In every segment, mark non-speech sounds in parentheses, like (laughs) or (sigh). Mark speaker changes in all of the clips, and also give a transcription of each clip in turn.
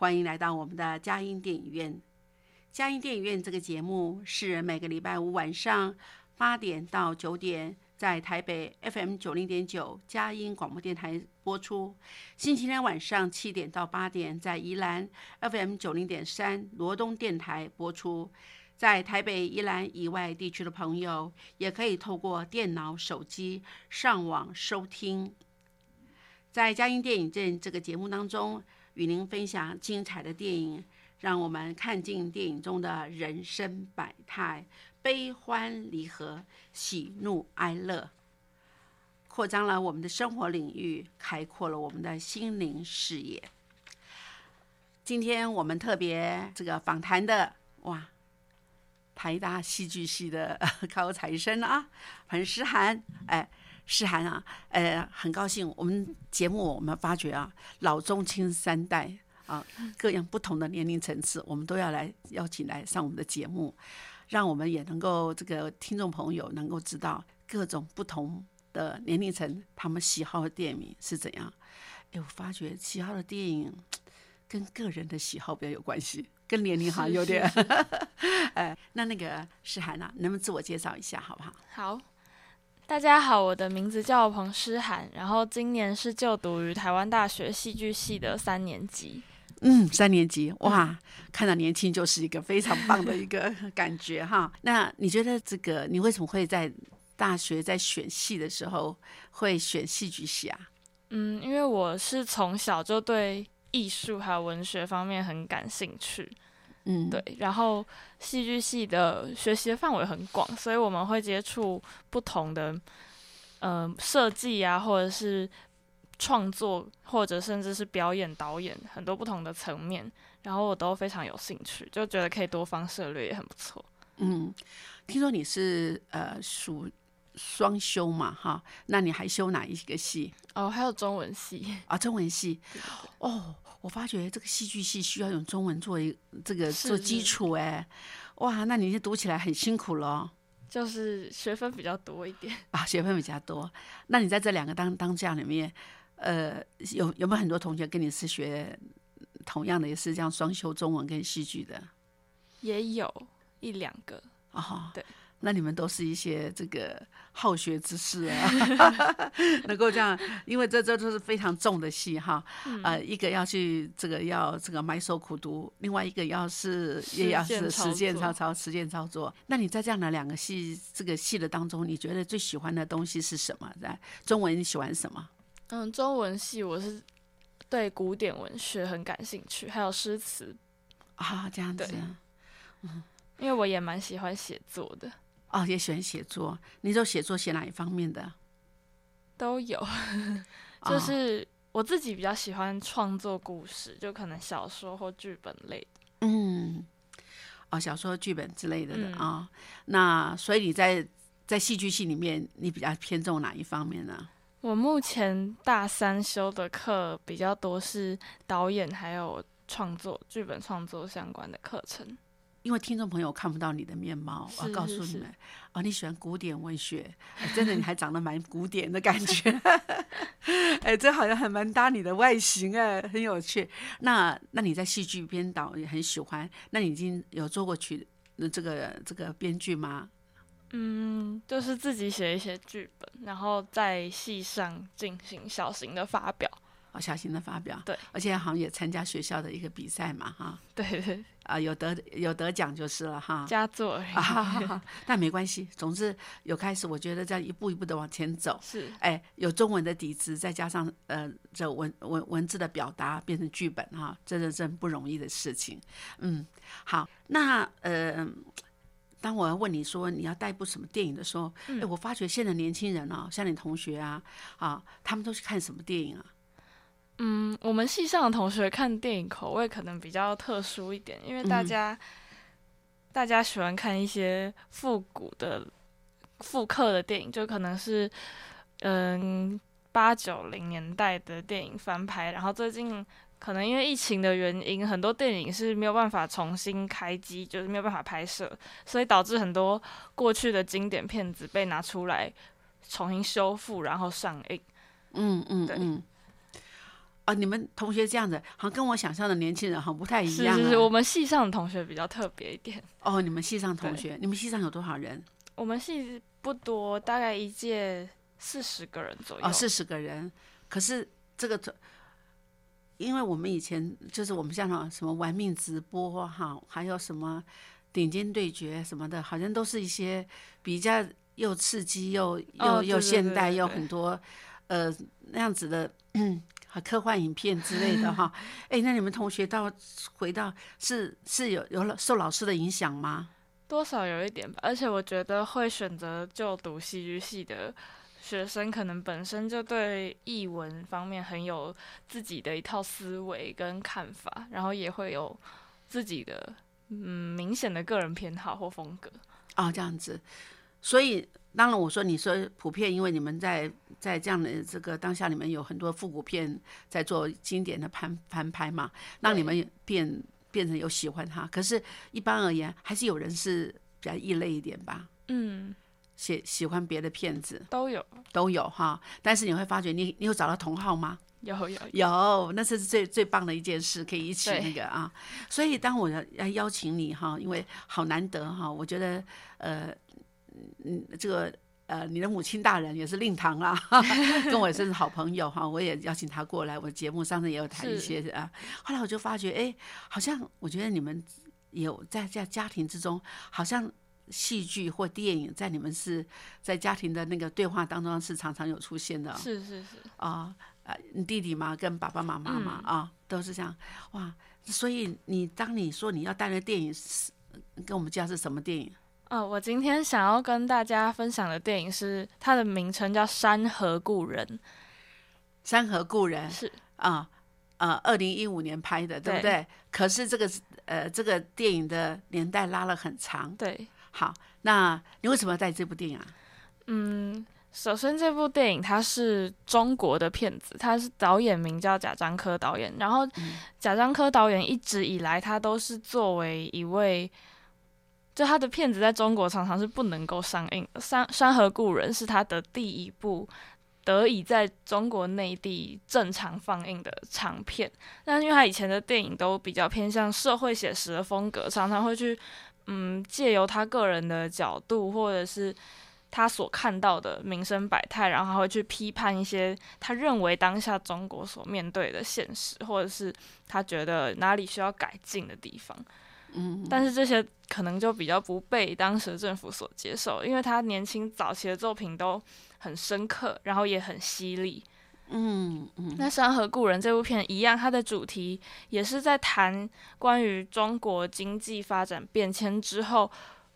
Speaker 1: 欢迎来到我们的佳音电影院。佳音电影院这个节目是每个礼拜五晚上八点到九点在台北 FM 九零点九佳音广播电台播出，星期天晚上七点到八点在宜兰 FM 九零点三罗东电台播出。在台北、宜兰以外地区的朋友，也可以透过电脑、手机上网收听。在佳音电影镇这个节目当中，与您分享精彩的电影，让我们看尽电影中的人生百态、悲欢离合、喜怒哀乐，扩张了我们的生活领域，开阔了我们的心灵视野。今天我们特别这个访谈的哇！台大戏剧系的 (laughs) 高材生啊，彭诗涵，哎，诗涵啊，呃，很高兴，我们节目我们发觉啊，老中青三代啊，各样不同的年龄层次，我们都要来邀请来上我们的节目，让我们也能够这个听众朋友能够知道各种不同的年龄层他们喜好的电影是怎样。哎，我发觉喜好的电影跟个人的喜好比较有关系。跟年龄好像有点，(laughs) 哎，那那个诗涵啊？能不能自我介绍一下，好不好？
Speaker 2: 好，大家好，我的名字叫彭诗涵，然后今年是就读于台湾大学戏剧系的三年级。
Speaker 1: 嗯，三年级，哇，看到年轻就是一个非常棒的一个 (laughs) 感觉哈。那你觉得这个，你为什么会在大学在选系的时候会选戏剧系啊？
Speaker 2: 嗯，因为我是从小就对。艺术还有文学方面很感兴趣，
Speaker 1: 嗯，
Speaker 2: 对。然后戏剧系的学习的范围很广，所以我们会接触不同的，嗯，设计啊，或者是创作，或者甚至是表演、导演，很多不同的层面。然后我都非常有兴趣，就觉得可以多方涉猎也很不错。
Speaker 1: 嗯，听说你是呃属双修嘛，哈？那你还修哪一个系？
Speaker 2: 哦，还有中文系
Speaker 1: 啊，中文系。哦，我发觉这个戏剧系需要用中文做一这个做基础，哎，哇，那你读起来很辛苦咯。
Speaker 2: 就是学分比较多一点
Speaker 1: 啊，学分比较多。那你在这两个当当家里面，呃，有有没有很多同学跟你是学同样的，也是这样双修中文跟戏剧的？
Speaker 2: 也有一两个
Speaker 1: 啊，
Speaker 2: 对。
Speaker 1: 那你们都是一些这个好学之士啊，(laughs) (laughs) 能够这样，因为这这都是非常重的戏哈。呃，一个要去这个要这个埋首苦读，另外一个要是也要是实践操操实践操作。那你在这样的两个戏这个戏的当中，你觉得最喜欢的东西是什么？在中文你喜欢什么？
Speaker 2: 嗯，中文系我是对古典文学很感兴趣，还有诗词
Speaker 1: 啊这样子。
Speaker 2: 嗯，因为我也蛮喜欢写作的。
Speaker 1: 哦，也喜欢写作。你都写作写哪一方面的？
Speaker 2: 都有，(laughs) 就是我自己比较喜欢创作故事，就可能小说或剧本类的。
Speaker 1: 嗯，哦，小说、剧本之类的的啊。那所以你在在戏剧系里面，你比较偏重哪一方面呢？
Speaker 2: 我目前大三修的课比较多是导演还有创作、剧本创作相关的课程。
Speaker 1: 因为听众朋友看不到你的面貌，我要告诉你们，哦，你喜欢古典文学，真的你还长得蛮古典的感觉，(laughs) 哎，这好像还蛮搭你的外形哎，很有趣。那那你在戏剧编导也很喜欢，那你已经有做过曲这个这个编剧吗？
Speaker 2: 嗯，就是自己写一些剧本，然后在戏上进行小型的发表。
Speaker 1: 哦，小型的发表，
Speaker 2: 对，
Speaker 1: 而且好像也参加学校的一个比赛嘛，哈，
Speaker 2: 对对，
Speaker 1: 啊，有得有得奖就是了哈。
Speaker 2: 佳作
Speaker 1: 但没关系，总之有开始，我觉得这样一步一步的往前走，
Speaker 2: 是，
Speaker 1: 哎，有中文的底子，再加上呃这文文文字的表达变成剧本哈，这是真不容易的事情。嗯，好，那呃，当我要问你说你要带一部什么电影的时候，哎、我发觉现在年轻人啊，像你同学啊，啊，他们都去看什么电影啊？
Speaker 2: 嗯，我们系上的同学看电影口味可能比较特殊一点，因为大
Speaker 1: 嗯
Speaker 2: 家、大家喜欢看一些复古的、复刻的电影，就可能是嗯八九零年代的电影翻拍，然后最近可能因为疫情的原因，很多电影是没有办法重新开机，就是没有办法拍摄，所以导致很多过去的经典片子被拿出来重新修复，然后上映。
Speaker 1: 嗯嗯
Speaker 2: 对
Speaker 1: 嗯。啊，你们同学这样子，好像跟我想象的年轻人好像不太一样、啊。
Speaker 2: 是是是，我们系上的同学比较特别一点。
Speaker 1: 哦，你们系上同学，你们系上有多少人？
Speaker 2: 我们系不多，大概一届四十个人左右。
Speaker 1: 哦，四十个人。可是这个，因为我们以前就是我们像什么玩命直播哈，还有什么顶尖对决什么的，好像都是一些比较又刺激又又、又现代又很多呃那样子的。嗯科幻影片之类的哈，(laughs) 哎，那你们同学到回到是是有有老受老师的影响吗？
Speaker 2: 多少有一点吧，而且我觉得会选择就读戏剧系的学生，可能本身就对译文方面很有自己的一套思维跟看法，然后也会有自己的嗯明显的个人偏好或风格。
Speaker 1: 哦，这样子，所以当然我说你说普遍，因为你们在在这样的这个当下，你们有很多复古片在做经典的翻翻拍嘛，让你们变变成有喜欢它。可是，一般而言，还是有人是比较异类一点吧，
Speaker 2: 嗯，
Speaker 1: 喜喜欢别的片子
Speaker 2: 都有
Speaker 1: 都有哈。但是你会发觉你，你有找到同好吗？
Speaker 2: 有有有，
Speaker 1: 有，那是最最棒的一件事，可以一起那个啊。所以当我要要邀请你哈，因为好难得哈，我觉得呃，嗯，这个呃，你的母亲大人也是令堂啦，(laughs) 跟我也是好朋友哈，我也邀请他过来我的节目，上次也有谈一些啊。后来我就发觉，哎，好像我觉得你们有在在家庭之中，好像。戏剧或电影在你们是在家庭的那个对话当中是常常有出现的哦
Speaker 2: 是是是，
Speaker 1: 啊，呃，你弟弟嘛，跟爸爸妈妈嘛，啊，都是这样，哇，所以你当你说你要带的电影是，跟我们家是什么电影？
Speaker 2: 哦，我今天想要跟大家分享的电影是它的名称叫《山河故人》，
Speaker 1: 山河故人
Speaker 2: 是
Speaker 1: 啊，呃，二零一五年拍的，对不
Speaker 2: 对
Speaker 1: 对？可是这个呃，这个电影的年代拉了很长。
Speaker 2: 对，
Speaker 1: 好，那你为什么要带这部电影啊？
Speaker 2: 嗯，首先这部电影它是中国的片子，它是导演名叫贾樟柯导演，然后贾樟柯导演一直以来他都是作为一位。就他的片子在中国常常是不能够上映的，《山山河故人》是他的第一部得以在中国内地正常放映的长片。但因为他以前的电影都比较偏向社会写实的风格，常常会去嗯借由他个人的角度或者是他所看到的民生百态，然后他会去批判一些他认为当下中国所面对的现实，或者是他觉得哪里需要改进的地方。
Speaker 1: 嗯，
Speaker 2: 但是这些可能就比较不被当时的政府所接受，因为他年轻早期的作品都很深刻，然后也很犀利。
Speaker 1: 嗯嗯
Speaker 2: 那《山河故人》这部片一样，它的主题也是在谈关于中国经济发展变迁之后，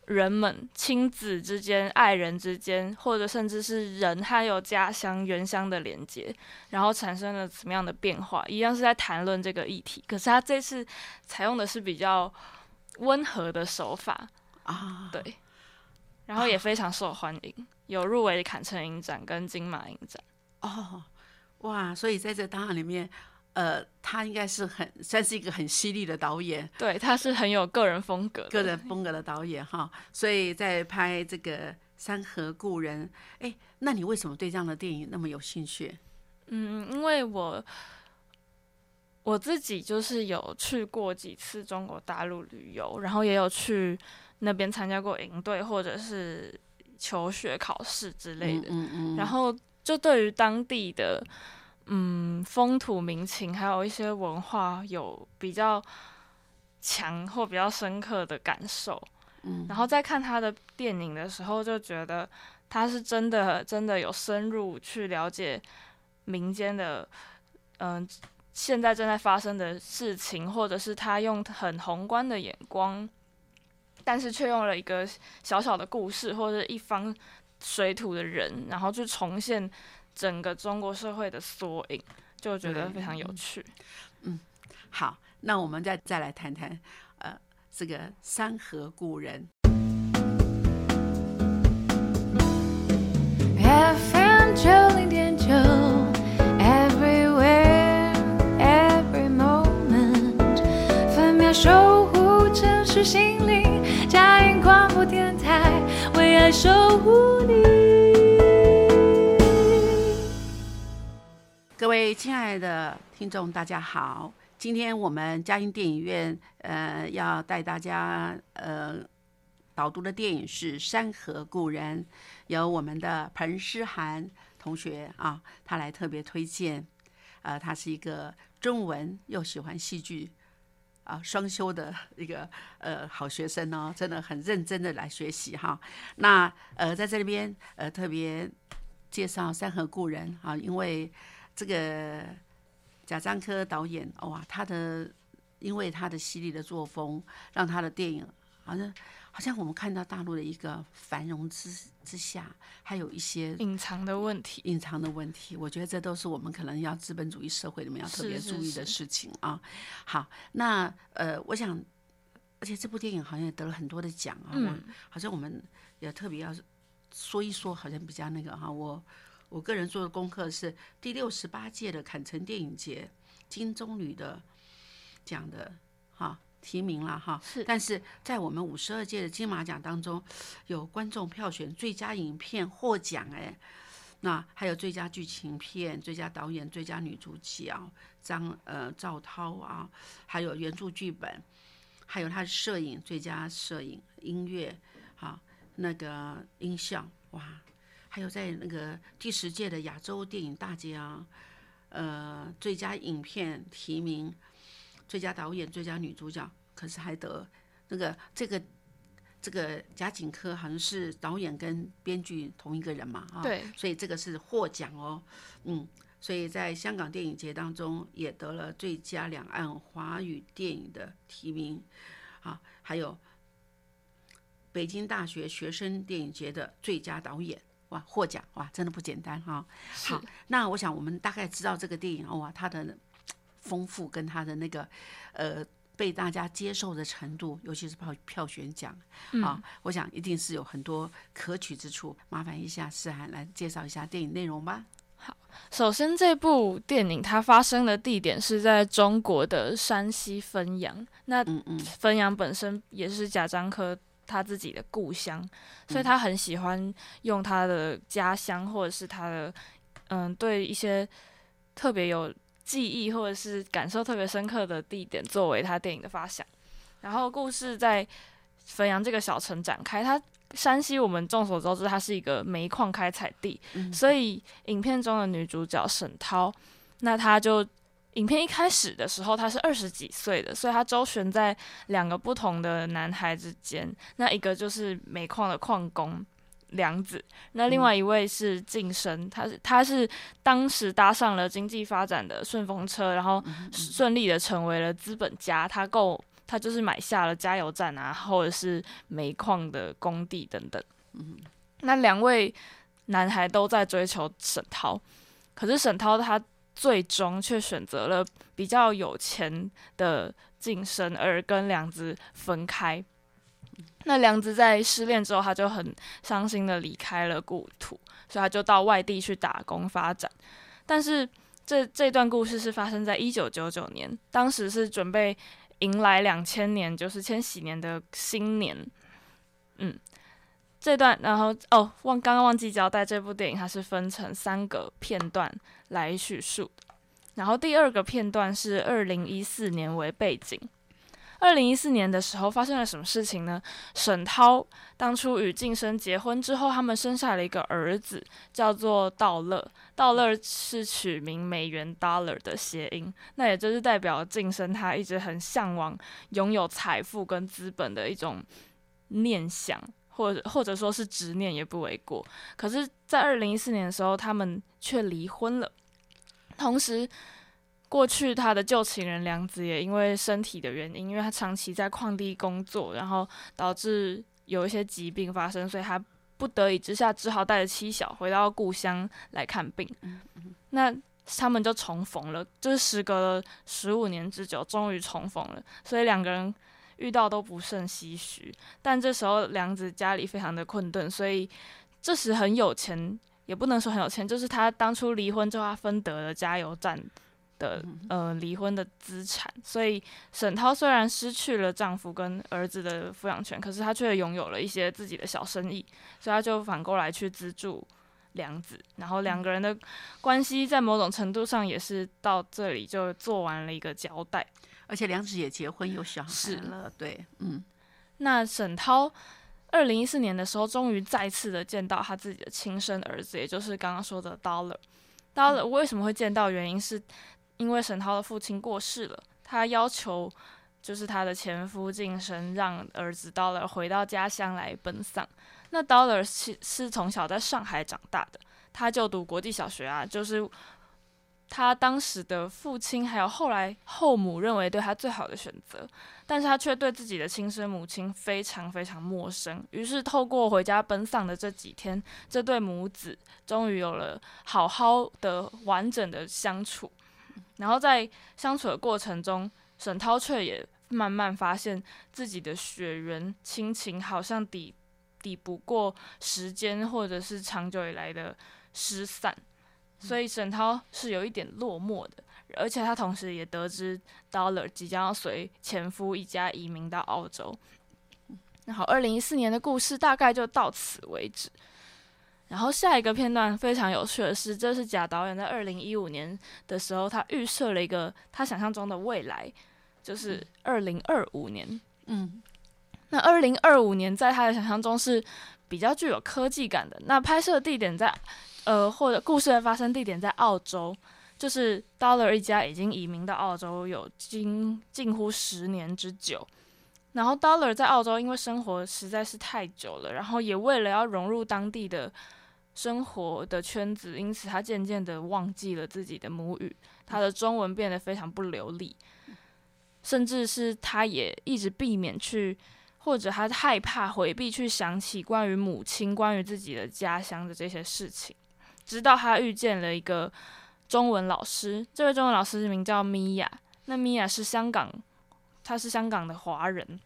Speaker 2: 人们亲子之间、爱人之间，或者甚至是人还有家乡原乡的连接，然后产生了什么样的变化，一样是在谈论这个议题。可是他这次采用的是比较温和的手法，
Speaker 1: 啊，
Speaker 2: 对，然后也非常受欢迎，有入围坎城影展跟金马影展。
Speaker 1: 哦，哇，所以在这档案里面，呃，他应该是很算是一个很犀利的导演，
Speaker 2: 对，他是很有个人风格的，
Speaker 1: 个人风格的导演哈，所以在拍这个《山河故人》，哎，那你为什么对这样的电影那么有兴趣？
Speaker 2: 嗯，因为我我自己就是有去过几次中国大陆旅游，然后也有去那边参加过营队或者是求学考试之类的，
Speaker 1: 嗯嗯嗯，
Speaker 2: 然后就对于当地的嗯风土民情，还有一些文化有比较强或比较深刻的感受。
Speaker 1: 嗯，
Speaker 2: 然后在看他的电影的时候，就觉得他是真的真的有深入去了解民间的，嗯、现在正在发生的事情，或者是他用很宏观的眼光，但是却用了一个小小的故事或者一方水土的人，然后去重现整个中国社会的缩影，就觉得非常有趣
Speaker 1: 嗯
Speaker 2: 趣。
Speaker 1: 好，那我们再再来谈谈，呃，这个山河故人。
Speaker 3: 守护城市心灵。佳音广播电台，为爱守护你。
Speaker 1: 各位亲爱的听众，大家好。今天我们嘉音电影院呃要带大家呃导读的电影是《山河故人》，由我们的彭诗涵同学啊，他来特别推荐。呃，他是一个中文又喜欢戏剧啊双休的一个呃好学生哦，真的很认真的来学习哈。那呃在这里边呃特别介绍《山河故人》啊，因为这个贾樟柯导演哇，他的因为他的犀利的作风，让他的电影好像好像我们看到大陆的一个繁荣之之下，还有一些
Speaker 2: 隐藏的问题，
Speaker 1: 隐藏的问题，我觉得这都是我们可能要资本主义社会里面要特别注意的事情啊。好，那呃，我想，而且这部电影好像也得了很多的奖啊，我
Speaker 2: 嗯
Speaker 1: 好像我们也特别要说一说，好像比较那个哈。我我个人做的功课是第六十八届的坎城电影节金棕榈的奖的哈提名了哈。
Speaker 2: 是
Speaker 1: 但是在我们五十二届的金马奖当中，有观众票选最佳影片获奖哎。那还有最佳剧情片、最佳导演、最佳女主角张呃赵涛啊，还有原著剧本，还有他的摄影最佳摄影、音乐啊那个音效哇，还有在那个第十届的亚洲电影大奖，呃最佳影片提名、最佳导演、最佳女主角，可是还得那个这个这个贾景科好像是导演跟编剧同一个人嘛啊，
Speaker 2: 对，
Speaker 1: 所以这个是获奖哦，嗯，所以在香港电影节当中也得了最佳两岸华语电影的提名，啊，还有北京大学学生电影节的最佳导演，哇，获奖哇，真的不简单哈、
Speaker 2: 是。
Speaker 1: 好，那我想我们大概知道这个电影哇，它的丰富跟他的那个呃被大家接受的程度，尤其是票票选奖啊，我想一定是有很多可取之处。麻烦一下思涵来介绍一下电影内容吧。
Speaker 2: 好首先，这部电影它发生的地点是在中国的山西汾阳。那汾阳本身也是贾樟柯他自己的故乡，所以
Speaker 1: 嗯
Speaker 2: 他很喜欢用他的家乡或者是他的嗯对一些特别有记忆或者是感受特别深刻的地点作为他电影的发想。然后故事在汾阳这个小城展开，它山西我们众所周知，它是一个煤矿开采地，
Speaker 1: 嗯
Speaker 2: 所以影片中的女主角沈涛，那她就影片一开始的时候，她是二十几岁的，所以她周旋在两个不同的男孩之间。那一个就是煤矿的矿工梁子，那另外一位是晋升，他是他是当时搭上了经济发展的顺风车，然后顺利的成为了资本家。他购他就是买下了加油站啊，或者是煤矿的工地等等。那两位男孩都在追求沈涛，可是沈涛他最终却选择了比较有钱的晋升，而跟梁子分开。那梁子在失恋之后，他就很伤心的离开了故土，所以他就到外地去打工发展。但是这这段故事是发生在一九九九年，当时是准备迎来两千年，就是千禧年的新年。嗯，这段然后哦，忘刚刚忘记交代，这部电影它是分成三个片段来叙述。然后第二个片段是二零一四年为背景，二零一四年的时候发生了什么事情呢？沈涛当初与晋升结婚之后，他们生下了一个儿子，叫做道乐。道乐是取名美元 dollar 的谐音，那也就是代表晋升他一直很向往拥有财富跟资本的一种念想，或者或者说是执念也不为过。可是，在二零一四年的时候，他们却离婚了，同时。过去他的旧情人梁子也因为身体的原因，因为他长期在矿地工作，然后导致有一些疾病发生，所以他不得已之下只好带着妻小回到故乡来看病。那他们就重逢了，就是时隔了十五年之久，终于重逢了。所以两个人遇到都不甚唏嘘。但这时候梁子家里非常的困顿，所以这时很有钱，也不能说很有钱，就是他当初离婚之后，他分得了加油站。的呃离婚的资产，所以沈涛虽然失去了丈夫跟儿子的抚养权，可是她却拥有了一些自己的小生意，所以她就反过来去资助梁子，然后两个人的关系在某种程度上也是到这里就做完了一个交代，
Speaker 1: 而且梁子也结婚有小孩了，对，嗯，
Speaker 2: 那沈涛二零一四年的时候，终于再次的见到他自己的亲生儿子，也就是刚刚说的 Dollar。Dollar 为什么会见到？原因是。因为沈涛的父亲过世了，他要求就是他的前夫晋升，让儿子 Dollar 回到家乡来奔丧。那 Dollar 是是从小在上海长大的，他就读国际小学啊，就是他当时的父亲还有后来后母认为对他最好的选择，但是他却对自己的亲生母亲非常非常陌生。于是透过回家奔丧的这几天，这对母子终于有了好好的完整的相处。然后在相处的过程中，沈涛却也慢慢发现自己的血缘亲情好像抵抵不过时间或者是长久以来的失散，所以沈涛是有一点落寞的。而且他同时也得知 Dollar 即将要随前夫一家移民到澳洲。那好，二零一四年的故事大概就到此为止。然后下一个片段非常有趣的是，这是贾导演在二零一五年的时候，他预设了一个他想象中的未来，就是二零二五年。嗯，那二零二五年在他的想象中是比较具有科技感的。那拍摄地点在呃，或者故事的发生地点在澳洲，就是 Dollar 一家已经移民到澳洲有近近乎十年之久。然后 Dollar 在澳洲因为生活实在是太久了，然后也为了要融入当地的。生活的圈子，因此他渐渐的忘记了自己的母语，他的中文变得非常不流利，甚至是他也一直避免去，或者他害怕回避去想起关于母亲、关于自己的家乡的这些事情，直到他遇见了一个中文老师，这位中文老师名叫米娅，那米娅是香港，他是香港的华人，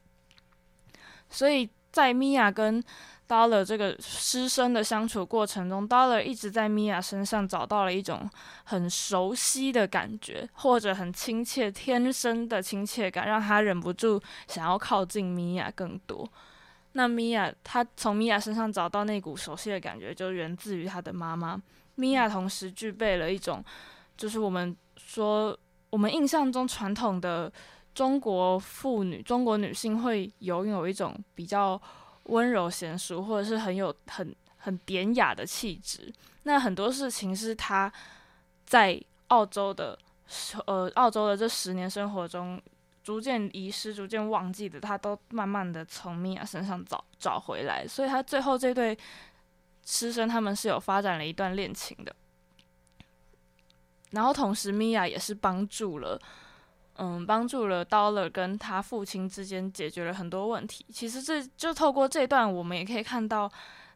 Speaker 2: 所以在米娅跟 Dollar 这个师生的相处过程中，Dollar 一直在米娅身上找到了一种很熟悉的感觉，或者很亲切、天生的亲切感，让他忍不住想要靠近米娅更多。那米娅，他从米娅身上找到那股熟悉的感觉，就源自于他的妈妈。米娅同时具备了一种，就是我们说我们印象中传统的中国妇女、中国女性会拥有一种比较。温柔娴熟，或者是很有很很典雅的气质。那很多事情是他在澳洲的，呃，澳洲的这十年生活中逐渐遗失、逐渐忘记的，他都慢慢的从米娅身上找找回来。所以他最后这对师生他们是有发展了一段恋情的。然后同时，米娅也是帮助了。嗯，帮助了 Dollar 跟他父亲之间解决了很多问题。其实这就透过这段，我们也可以看到，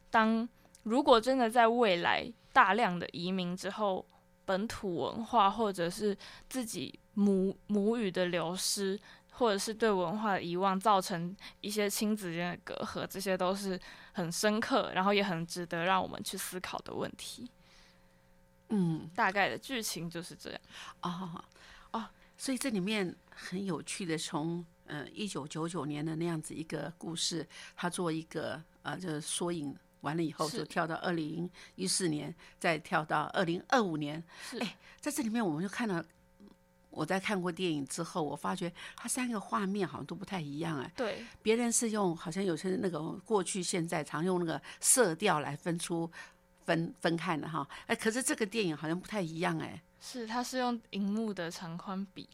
Speaker 2: 当如果真的在未来大量的移民之后，本土文化或者是自己母母语的流失，或者是对文化的遗忘，造成一些亲子间的隔阂，这些都是很深刻，然后也很值得让我们去思考的问题。嗯，大概的剧情就是这样。
Speaker 1: 哦。所以这里面很有趣的，从呃一九九九年的那样子一个故事，他做一个呃就是缩影，完了以后就跳到二零一四年，再跳到二零二五年。哎，在这里面我们就看到，我在看过电影之后，我发觉它三个画面好像都不太一样哎。
Speaker 2: 对，
Speaker 1: 别人是用好像有些那个过去、现在常用那个色调来分出分分看的哈，哎，可是这个电影好像不太一样哎。
Speaker 2: 是，它是用荧幕的长宽比。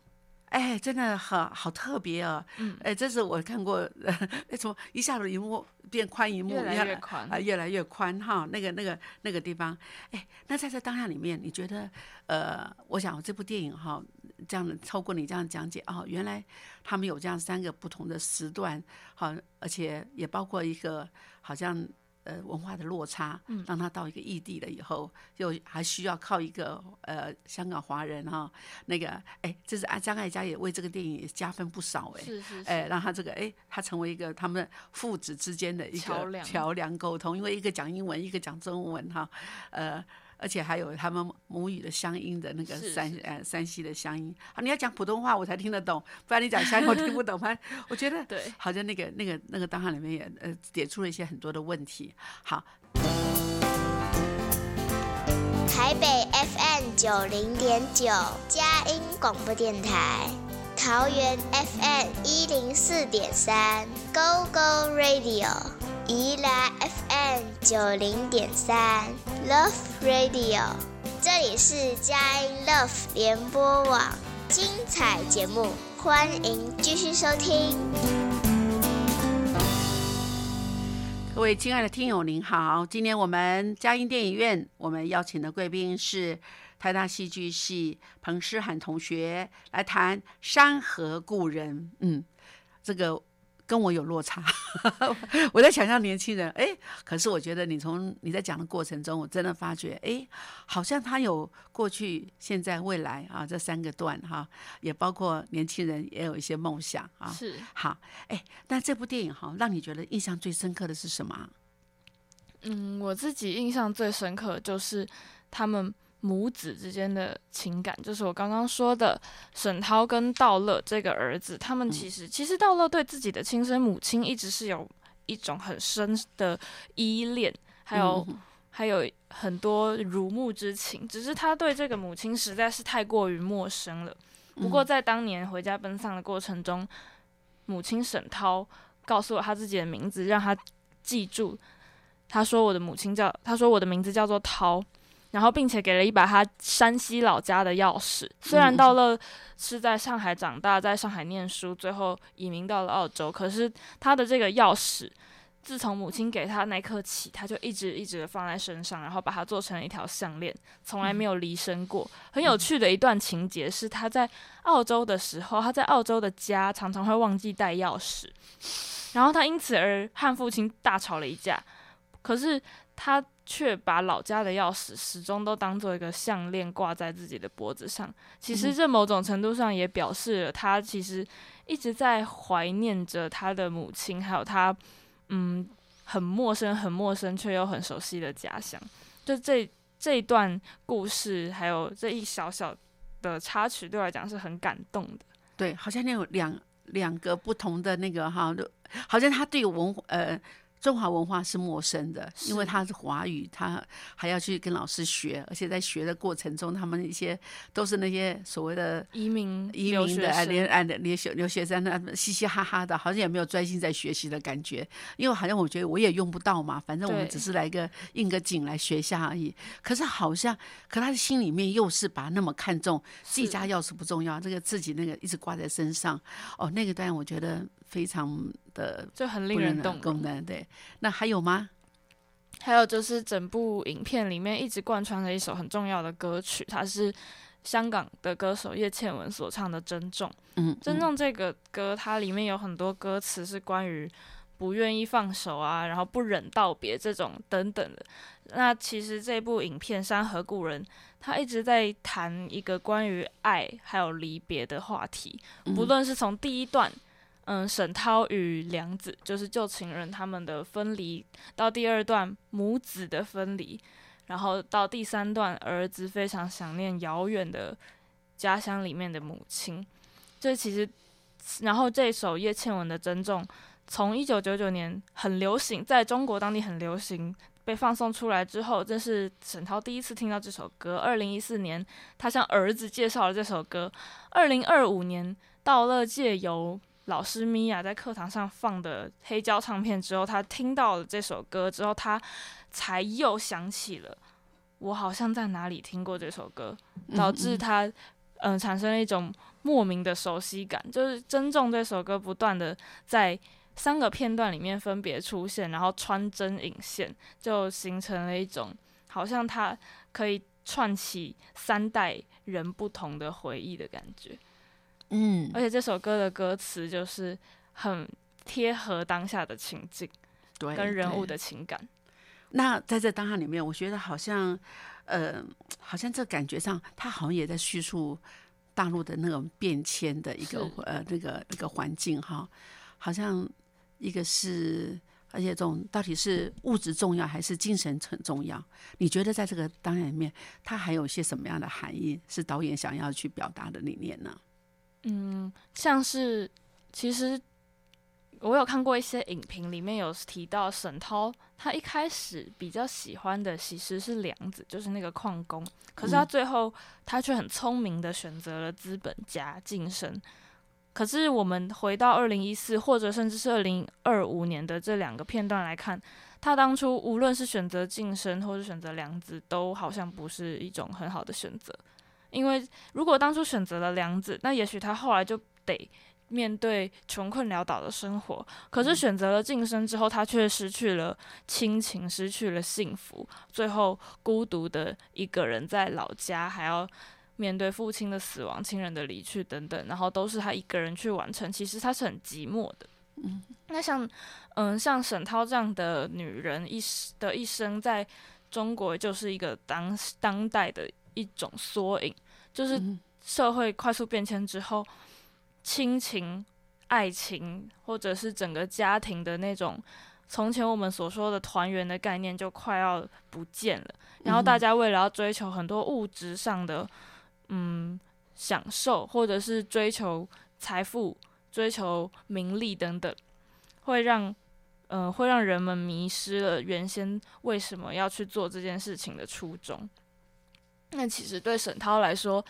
Speaker 1: 哎，真的好好特别哦！
Speaker 2: 嗯，
Speaker 1: 哎，这是我看过，(laughs) 哎，从一下子荧幕变宽，荧幕
Speaker 2: 越来越宽
Speaker 1: 啊，越来越宽哈。那个、那个、那个地方，哎，那在这当下里面，你觉得，呃，我想这部电影哈，这样的透过你这样讲解哦，原来他们有这样三个不同的时段，好，而且也包括一个好像。呃，文化的落差，
Speaker 2: 嗯，
Speaker 1: 让他到一个异地了以后，又还需要靠一个呃香港华人哈，那个哎，这是啊张艾嘉也为这个电影加分不少哎，
Speaker 2: 是是，
Speaker 1: 哎，让他这个哎，他成为一个他们父子之间的一个
Speaker 2: 桥梁
Speaker 1: 桥梁沟通，因为一个讲英文，一个讲中文哈，呃。而且还有他们母语的乡音的那个山呃山西的乡音啊，你要讲普通话我才听得懂，不然你讲乡音我听不懂。反正我觉得 (laughs)
Speaker 2: 对，
Speaker 1: 好像那个那个那个档案里面也呃点出了一些很多的问题。好，
Speaker 4: 台北 FM 九零点九佳音广播电台，桃园 FM 一零四点三 Go Go Radio。宜兰 FM 九零点三 Love Radio，这里是佳音 Love 联播网，精彩节目，欢迎继续收听。
Speaker 1: 各位亲爱的听友，您好，今天我们佳音电影院，我们邀请的贵宾是台大戏剧系彭诗涵同学来谈《山河故人》。嗯，这个。跟我有落差，(laughs) 我在想象年轻人，哎，可是我觉得你从你在讲的过程中，我真的发觉，哎，好像他有过去、现在、未来啊，这三个段哈，也包括年轻人也有一些梦想啊。
Speaker 2: 是
Speaker 1: 好，哎，那这部电影哈，让你觉得印象最深刻的是什么？
Speaker 2: 嗯，我自己印象最深刻就是他们。母子之间的情感，就是我刚刚说的沈涛跟道乐这个儿子，他们其实其实道乐对自己的亲生母亲一直是有一种很深的依恋，还有还有很多如沐之情，只是他对这个母亲实在是太过于陌生了。不过在当年回家奔丧的过程中，母亲沈涛告诉了他自己的名字，让他记住。他说：“我的母亲叫……他说我的名字叫做涛。”然后，并且给了一把他山西老家的钥匙。虽然到了是在上海长大，在上海念书，最后移民到了澳洲，可是他的这个钥匙，自从母亲给他那刻起，他就一直一直的放在身上，然后把它做成了一条项链，从来没有离身过。很有趣的一段情节是，他在澳洲的时候，他在澳洲的家常常会忘记带钥匙，然后他因此而和父亲大吵了一架。可是他。却把老家的钥匙始终都当做一个项链挂在自己的脖子上。其实这某种程度上也表示了他其实一直在怀念着他的母亲，还有他嗯很陌生、很陌生却又很熟悉的家乡。就这这一段故事，还有这一小小的插曲，对我来讲是很感动的。
Speaker 1: 对，好像那有两两个不同的那个哈，好像他对文呃。中华文化是陌生的，因为他是华语，他还要去跟老师学，而且在学的过程中，他们一些都是那些所谓的
Speaker 2: 移民
Speaker 1: 移民的哎，连哎连学留学生那嘻嘻哈哈的，好像也没有专心在学习的感觉。因为好像我觉得我也用不到嘛，反正我们只是来个应个景来学一下而已。可是好像，可他的心里面又是把那么看重自己家钥匙不重要，这个自己那个一直挂在身上。哦，那个段我觉得。非常的
Speaker 2: 就很令人动
Speaker 1: 容，对。那还有吗？
Speaker 2: 还有就是整部影片里面一直贯穿着一首很重要的歌曲，它是香港的歌手叶倩文所唱的《珍重》。
Speaker 1: 嗯，
Speaker 2: 珍重这个歌，它里面有很多歌词是关于不愿意放手啊，然后不忍道别这种等等的。那其实这部影片《山河故人》，他一直在谈一个关于爱还有离别的话题，不论是从第一段。嗯，嗯沈涛与梁子就是旧情人他们的分离，到第二段母子的分离，然后到第三段儿子非常想念遥远的家乡里面的母亲。这其实，然后这首叶倩文的《珍重》，从一九九九年很流行，在中国当地很流行。被放送出来之后，这是沈涛第一次听到这首歌。二零一四年，他向儿子介绍了这首歌。二零二五年，到了借由老师米娅在课堂上放的黑胶唱片之后，他听到了这首歌之后，他才又想起了我好像在哪里听过这首歌，导致他嗯、呃产生了一种莫名的熟悉感，就是珍重这首歌不断的在三个片段里面分别出现，然后穿针引线，就形成了一种好像它可以串起三代人不同的回忆的感觉。
Speaker 1: 嗯
Speaker 2: 而且这首歌的歌词就是很贴合当下的情境
Speaker 1: 对，
Speaker 2: 跟人物的情感。
Speaker 1: 那在这当下里面，我觉得好像，呃，好像这感觉上，他好像也在叙述大陆的那种变迁的一个呃那个一个环境哈，好像一个是，而且这种到底是物质重要还是精神很重要？你觉得在这个当下里面，它还有一些什么样的含义是导演想要去表达的理念呢？
Speaker 2: 嗯，像是其实我有看过一些影评，里面有提到沈涛他一开始比较喜欢的其实是梁子，就是那个矿工，可是他
Speaker 1: 嗯
Speaker 2: 最后他却很聪明的选择了资本家晋升。可是我们回到二零一四或者甚至是二零二五年的这两个片段来看，他当初无论是选择晋升或是选择梁子，都好像不是一种很好的选择。因为如果当初选择了梁子，那也许他后来就得面对穷困潦倒的生活。可是选择了晋升之后，他却失去了亲情，失去了幸福，最后孤独的一个人在老家，还要面对父亲的死亡、亲人的离去等等，然后都是他一个人去完成。其实他是很寂寞的。
Speaker 1: 嗯，
Speaker 2: 那像嗯，像沈涛这样的女人一生的一生，在中国就是一个当当代的一种缩影，就是
Speaker 1: 嗯
Speaker 2: 社会快速变迁之后，亲情、爱情或者是整个家庭的那种从前我们所说的团圆的概念就快要不见了。然后大家为了要追求很多物质上的嗯享受，或者是追求财富、追求名利等等，会让呃会让人们迷失了原先为什么要去做这件事情的初衷。那其实对沈涛来说，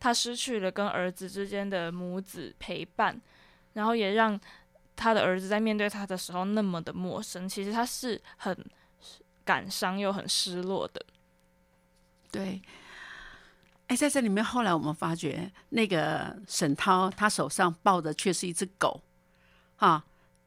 Speaker 2: 他失去了跟儿子之间的母子陪伴，然后也让他的儿子在面对他的时候那么的陌生。其实他是很感伤又很失落的。
Speaker 1: 对。哎，在这里面，后来我们发觉，那个沈涛他手上抱的却是一只狗，啊，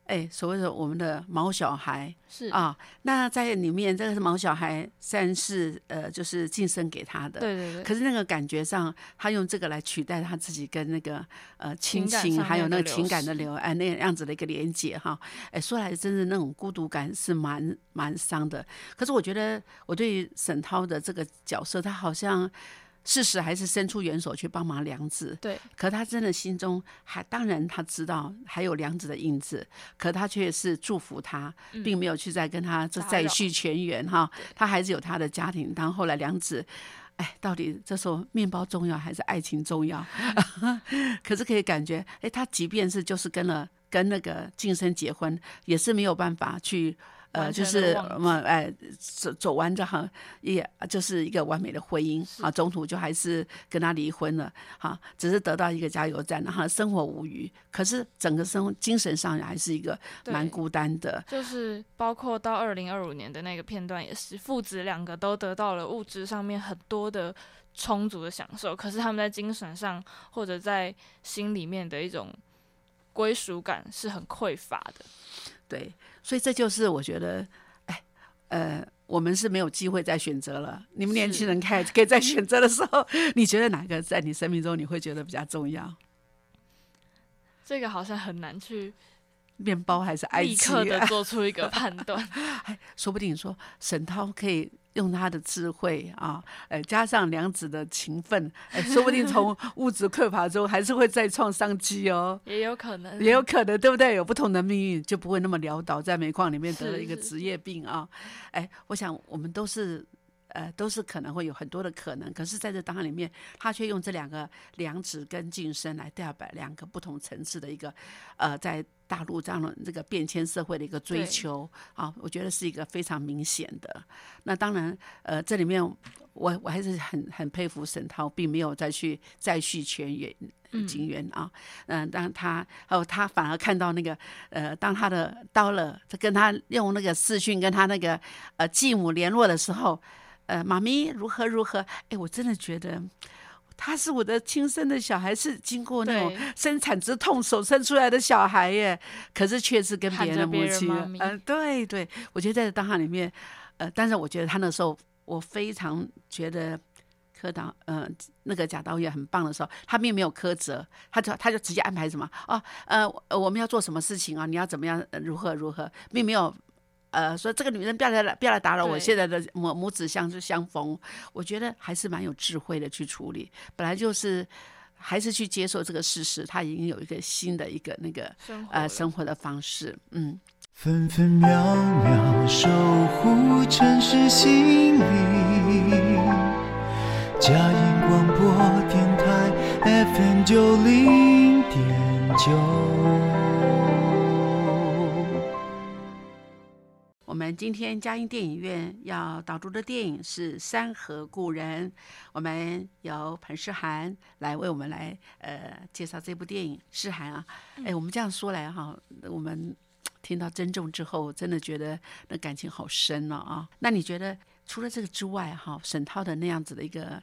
Speaker 1: 哎，所谓的我们的毛小孩
Speaker 2: 是
Speaker 1: 啊。那在里面，这个是毛小孩，虽然是呃，就是晋升给他的，
Speaker 2: 对对对，
Speaker 1: 可是那个感觉上，他用这个来取代他自己跟那个呃亲情，还有那个情感的流哎那样子的一个连接哈，哎说来真的那种孤独感是蛮蛮伤的。可是我觉得我对于沈涛的这个角色，他好像事实还是伸出援手去帮忙梁子，
Speaker 2: 对
Speaker 1: 可他真的心中还当然他知道还有梁子的印子，可他却是祝福他，
Speaker 2: 嗯
Speaker 1: 并没有去再跟他这再续前缘哈。他还是有他的家庭。当后来梁子，哎，到底这时候面包重要还是爱情重要？(laughs) 可是可以感觉，哎，他即便是就是跟了跟那个晋升结婚，也是没有办法去。呃，就是
Speaker 2: 全地忘记。
Speaker 1: 么哎，走走完这行，也就是一个完美的婚姻啊，中途就还是跟他离婚了，哈，只是得到一个加油站，然后生活无余，可是整个生活精神上还是一个蛮孤单的，
Speaker 2: 就是包括到二零二五年的那个片段，也是父子两个都得到了物质上面很多的充足的享受，可是他们在精神上或者在心里面的一种归属感是很匮乏的。
Speaker 1: 对，所以这就是我觉得，哎，呃，我们是没有机会再选择了。你们年轻人可以可以在选择的时候，你觉得哪个在你生命中你会觉得比较重要？(laughs)
Speaker 2: 这个好像很难去
Speaker 1: 面包还是爱
Speaker 2: 立
Speaker 1: 情？
Speaker 2: 刻的做出一个判断。(laughs)
Speaker 1: 哎，说不定说沈涛可以用他的智慧啊，呃，加上良子的勤奋，呃，说不定从物质匮乏中还是会再创商机哦。
Speaker 2: 也有可能，
Speaker 1: 也有可能，对不对？有不同的命运，就不会那么潦倒，在煤矿里面得了一个职业病啊！哎，我想我们都是。呃，都是可能会有很多的可能，可是在这档案里面，他却用这两个良子跟晋升来代表两个不同层次的一个，呃，在大陆这样的这个变迁社会的一个追求啊，我觉得是一个非常明显的。那当然，呃，这里面我我还是很很佩服沈涛，并没有再去再续前缘。警员啊，嗯，当他哦，他反而看到那个呃，当他的到了，跟他用那个视讯跟他那个呃继母联络的时候，呃，妈咪如何如何，哎，我真的觉得他是我的亲生的小孩，是经过那种生产之痛手生出来的小孩耶，可是却是跟别人的母亲
Speaker 2: 妈咪，
Speaker 1: 嗯、对对，我觉得在当下里面，呃，但是我觉得他那时候，我非常觉得。科导，呃，那个贾导演很棒的时候，他并没有苛责，他就他就直接安排什么哦，呃，呃我们要做什么事情啊？你要怎么样，呃如何如何，并没有，呃，说这个女人不要来不要来打扰我现在的母母子相相逢。我觉得还是蛮有智慧的去处理，本来就是还是去接受这个事实，他已经有一个新的一个那个呃
Speaker 2: 生活了
Speaker 1: 生活的方式，嗯。
Speaker 5: 分分秒秒守护城市心灵。佳音广播电台 FM 九零点九。
Speaker 1: 今天嘉音电影院要导读的电影是《山河故人》，我们由彭诗涵来为我们来呃介绍这部电影。诗涵啊，哎，我们这样说来哈，我们听到珍重之后，真的觉得那感情好深了啊。那你觉得除了这个之外哈，沈涛的那样子的一个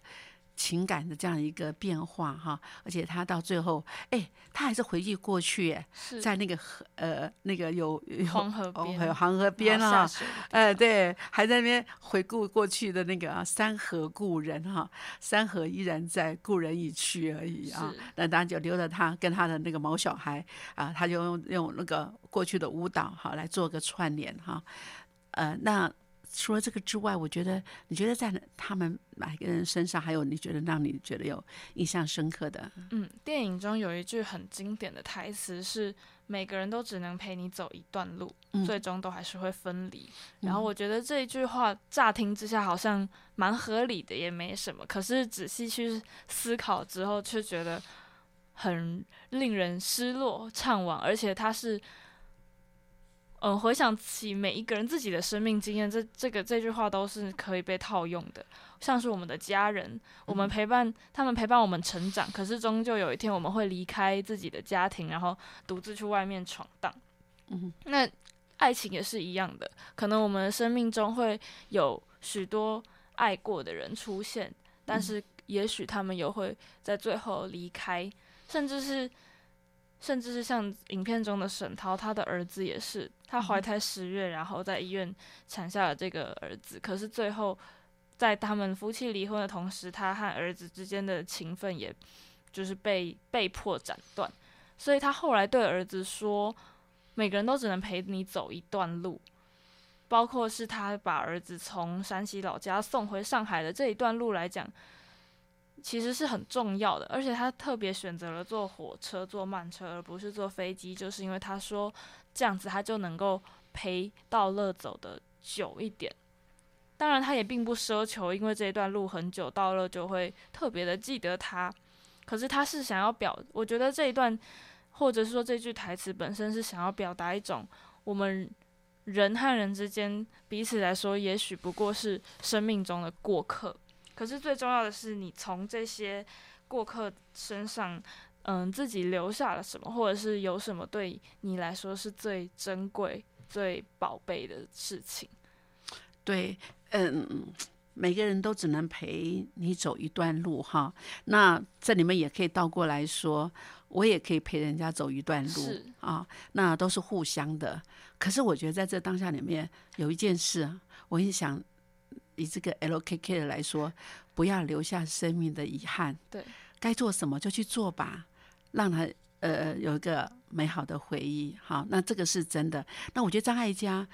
Speaker 1: 情感的这样一个变化哈，而且他到最后，哎，他还是回忆过去，哎，在那个河呃那个有有
Speaker 2: 黄河
Speaker 1: 哦
Speaker 2: 边
Speaker 1: 还有黄河边啊哎，
Speaker 2: 方
Speaker 1: 对，还在那边回顾过去的那个啊，山河故人哈、山河依然在，故人已去而已啊。那当然就留着他跟他的那个毛小孩啊，他就用用那个过去的舞蹈哈来做个串联哈。呃，那除了这个之外，我觉得你觉得在他们哪个人身上，还有你觉得让你觉得有印象深刻的？
Speaker 2: 嗯，电影中有一句很经典的台词是：“每个人都只能陪你走一段路，
Speaker 1: 嗯
Speaker 2: 最终都还是会分离。然后我觉得这一句话乍听之下好像蛮合理的，也没什么。可是仔细去思考之后，却觉得很令人失落、怅惘，而且它是。嗯，回想起每一个人自己的生命经验，这这个这句话都是可以被套用的。像是我们的家人，我们陪伴他们陪伴我们成长，可是终究有一天我们会离开自己的家庭，然后独自去外面闯荡。
Speaker 1: 嗯，
Speaker 2: 那爱情也是一样的，可能我们的生命中会有许多爱过的人出现，但是也许他们又会在最后离开，甚至是。甚至是像影片中的沈涛，他的儿子也是，他怀胎十月，然后在医院产下了这个儿子，可是最后在他们夫妻离婚的同时，他和儿子之间的情分也就是被被迫斩断，所以他后来对儿子说：“每个人都只能陪你走一段路。”包括是他把儿子从山西老家送回上海的这一段路来讲，其实是很重要的。而且他特别选择了坐火车、坐慢车，而不是坐飞机，就是因为他说这样子他就能够陪道乐走的久一点。当然，他也并不奢求，因为这一段路很久，道乐就会特别的记得他。可是他是想要表，我觉得这一段，或者是说这句台词本身是想要表达一种我们人和人之间彼此来说，也许不过是生命中的过客。可是最重要的是，你从这些过客身上，嗯，自己留下了什么，或者是有什么对你来说是最珍贵、最宝贝的事情。
Speaker 1: 对，嗯，每个人都只能陪你走一段路哈。那这里面也可以倒过来说，我也可以陪人家走一段路啊，那都是互相的。可是我觉得在这当下里面有一件事啊，我很想以这个 LKK 的来说，不要留下生命的遗憾。
Speaker 2: 对，
Speaker 1: 该做什么就去做吧，让他呃有一个美好的回忆。好，那这个是真的。那我觉得张艾嘉。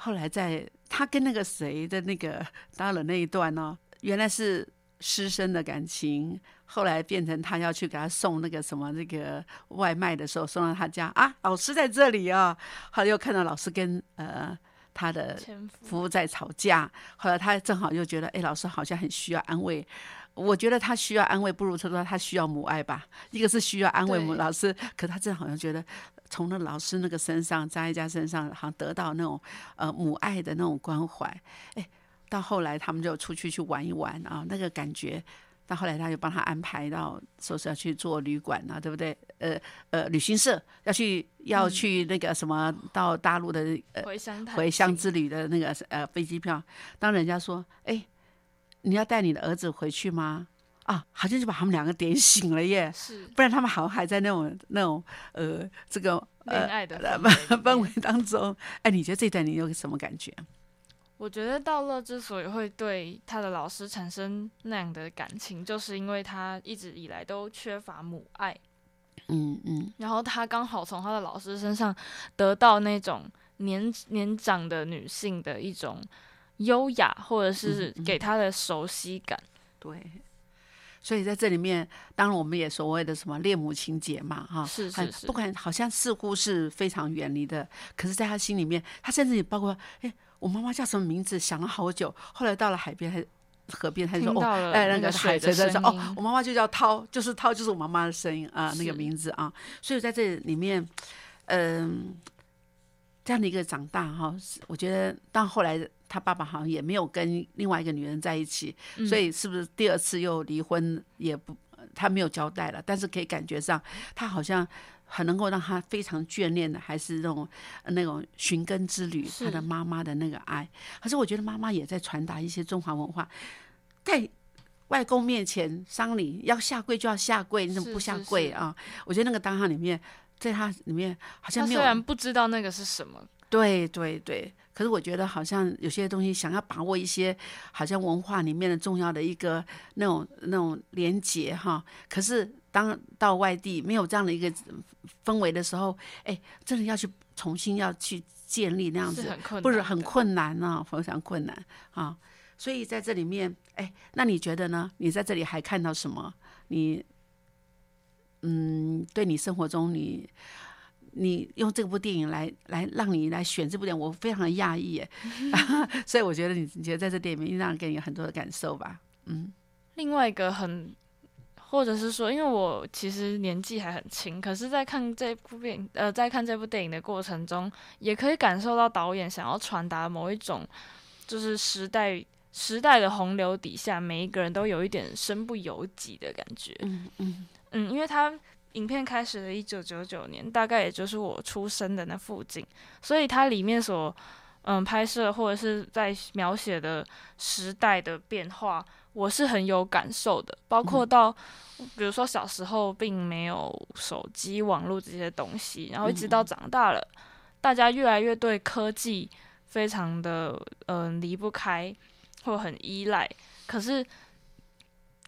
Speaker 1: 后来在他跟那个谁的那个 (laughs) 搭了那一段呢、原来是师生的感情，后来变成他要去给他送那个什么那个外卖的时候，送到他家啊，老师在这里啊，后来又看到老师跟呃他的
Speaker 2: 前夫
Speaker 1: 服务在吵架，后来他正好又觉得，哎，老师好像很需要安慰。我觉得他需要安慰，不如他说他需要母爱吧。一个是需要安慰母
Speaker 2: 对
Speaker 1: 老师，可他正好像觉得从那老师那个身上，张一嘉身上，好像得到那种呃母爱的那种关怀。哎，到后来他们就出去去玩一玩啊，那个感觉。到后来他就帮他安排到说是要去做旅馆啊，对不对？呃呃，旅行社要去要去那个什么到大陆的呃
Speaker 2: 回乡
Speaker 1: 回乡之旅的那个呃飞机票，当人家说，哎，你要带你的儿子回去吗？啊，好像就把他们两个点醒了耶，
Speaker 2: 是
Speaker 1: 不然他们好像还在那种那种呃这个呃
Speaker 2: 恋爱的
Speaker 1: 呃
Speaker 2: 氛
Speaker 1: 氛围当中。哎，你觉得这段你有什么感觉？
Speaker 2: 我觉得道乐之所以会对他的老师产生那样的感情，就是因为他一直以来都缺乏母爱，
Speaker 1: 嗯嗯
Speaker 2: 然后他刚好从他的老师身上得到那种年年长的女性的一种优雅，或者是给他的熟悉感。
Speaker 1: 对。所以在这里面，当然我们也所谓的什么恋母情节嘛，哈，很
Speaker 2: 是是是
Speaker 1: 不管好像似乎是非常远离的，可是在他心里面，他甚至也包括，哎，我妈妈叫什么名字，想了好久，后来到了海边，还河边，他就说，哦，哎，
Speaker 2: 那个
Speaker 1: 海水在说，哦，我妈妈就叫涛，就是涛，就是我妈妈的声音啊，那个名字啊，所以在这里面，嗯、这样的一个长大哈，我觉得到后来他爸爸好像也没有跟另外一个女人在一起，
Speaker 2: 嗯
Speaker 1: 所以是不是第二次又离婚也不，他没有交代了，但是可以感觉上他好像很能够让他非常眷恋的，还是那种呃那种寻根之旅，他的妈妈的那个爱。可是我觉得妈妈也在传达一些中华文化，在外公面前丧礼要下跪就要下跪，你怎么不下
Speaker 2: 是是
Speaker 1: 跪啊？我觉得那个当下里面，在他里面好像没有
Speaker 2: 他虽然不知道那个是什么，
Speaker 1: 对对对，可是我觉得好像有些东西想要把握一些，好像文化里面的重要的一个那种那种连结哈。可是当到外地没有这样的一个氛围的时候，哎，真的要去重新要去建立那样子，不是很。困难呢、非常困难啊。所以在这里面，哎，那你觉得呢？你在这里还看到什么？你嗯，对你生活中你。你用这部电影来来让你来选这部电影，我非常的讶异耶，(laughs) 所以我觉得你你觉得在这电影里面让人给你很多的感受吧？嗯
Speaker 2: 另外一个很，或者是说，因为我其实年纪还很轻，可是，在看这部电影，呃，在看这部电影的过程中，也可以感受到导演想要传达某一种，就是时代时代的洪流底下，每一个人都有一点身不由己的感觉。
Speaker 1: 嗯嗯
Speaker 2: 嗯，因为他影片开始的一九九九年，大概也就是我出生的那附近，所以它里面所嗯拍摄或者是在描写的时代的变化，我是很有感受的。包括到比如说小时候并没有手机、网络这些东西，然后一直到长大了，大家越来越对科技非常的嗯离不开或很依赖，可是。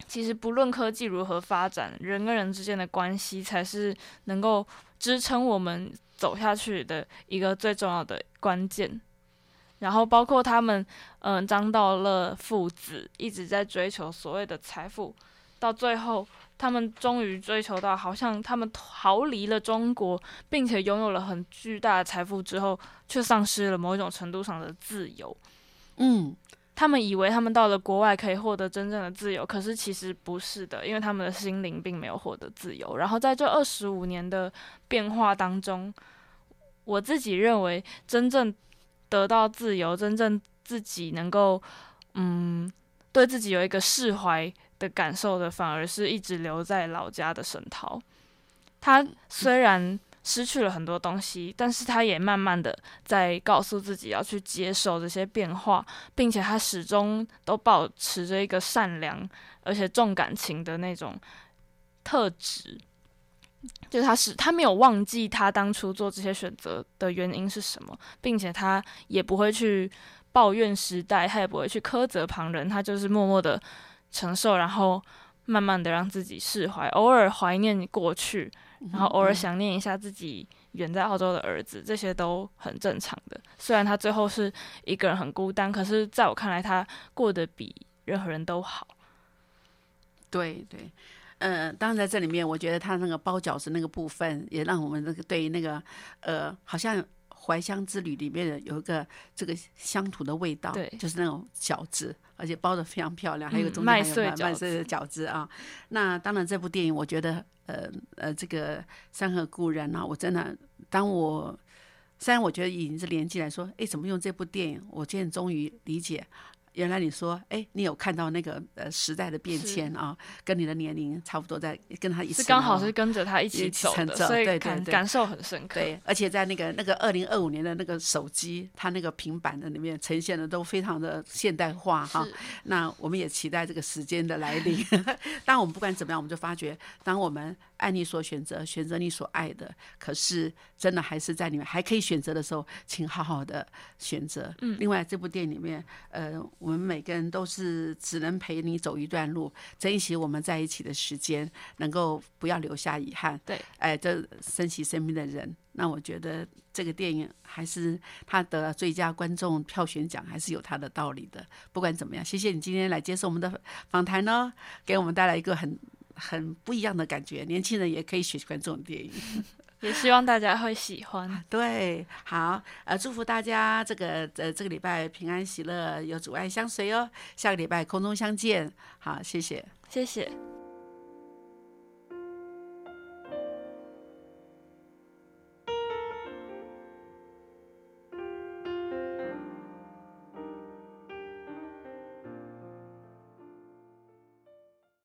Speaker 2: 其实不论科技如何发展，人跟人之间的关系才是能够支撑我们走下去的一个最重要的关键。然后包括他们，嗯，张道乐父子一直在追求所谓的财富，到最后他们终于追求到，好像他们逃离了中国，并且拥有了很巨大的财富之后，却丧失了某一种程度上的自由。
Speaker 1: 嗯
Speaker 2: 他们以为他们到了国外可以获得真正的自由，可是其实不是的，因为他们的心灵并没有获得自由。然后在这二十五年的变化当中，我自己认为真正得到自由，真正自己能够嗯对自己有一个释怀的感受的，反而是一直留在老家的沈涛。他虽然失去了很多东西，但是他也慢慢的在告诉自己要去接受这些变化，并且他始终都保持着一个善良而且重感情的那种特质。就是他是他没有忘记他当初做这些选择的原因是什么，并且他也不会去抱怨时代，他也不会去苛责旁人，他就是默默的承受，然后慢慢的让自己释怀，偶尔怀念过去，然后偶尔想念一下自己远在澳洲的儿子，这些都很正常的。虽然他最后是一个人很孤单，可是在我看来，他过得比任何人都好。
Speaker 1: 对对，呃，当然在这里面，我觉得他那个包饺子那个部分，也让我们那个对于那个呃，好像怀乡之旅里面的有一个这个乡土的味道，
Speaker 2: 对
Speaker 1: 就是那种饺子，而且包的非常漂亮，还有
Speaker 2: 嗯
Speaker 1: 中间还有
Speaker 2: 麦穗饺
Speaker 1: 麦麦穗的饺子啊。那当然，这部电影我觉得呃呃这个山河故人啊，我真的当我虽然我觉得以你这年纪来说，哎，怎么用这部电影，我现在终于理解。原来你说，哎，你有看到那个呃时代的变迁啊，跟你的年龄差不多，在跟他一起
Speaker 2: 是刚好是跟着他一起走的，所以
Speaker 1: 对对对
Speaker 2: 感感受很深刻。
Speaker 1: 对，而且在那个那个二零二五年的那个手机，它那个平板的里面呈现的都非常的现代化哈。
Speaker 2: 是
Speaker 1: 那我们也期待这个时间的来临。(laughs) 当我们不管怎么样，我们就发觉，当我们爱你所选择，选择你所爱的，可是真的还是在你们还可以选择的时候，请好好的选择。
Speaker 2: 嗯
Speaker 1: 另外，这部电影里面，呃，我们每个人都是只能陪你走一段路，珍惜我们在一起的时间，能够不要留下遗憾。
Speaker 2: 对，
Speaker 1: 哎，这珍惜身边的人，那我觉得这个电影还是他得了最佳观众票选奖，还是有他的道理的。不管怎么样，谢谢你今天来接受我们的访谈呢，给我们带来一个很很不一样的感觉。年轻人也可以喜欢这种电影。(laughs)
Speaker 2: 也希望大家会喜欢。
Speaker 1: 对，好，呃，祝福大家这个呃这个礼拜平安喜乐，有阻碍相随哦。下个礼拜空中相见，好，谢谢。
Speaker 2: 谢谢。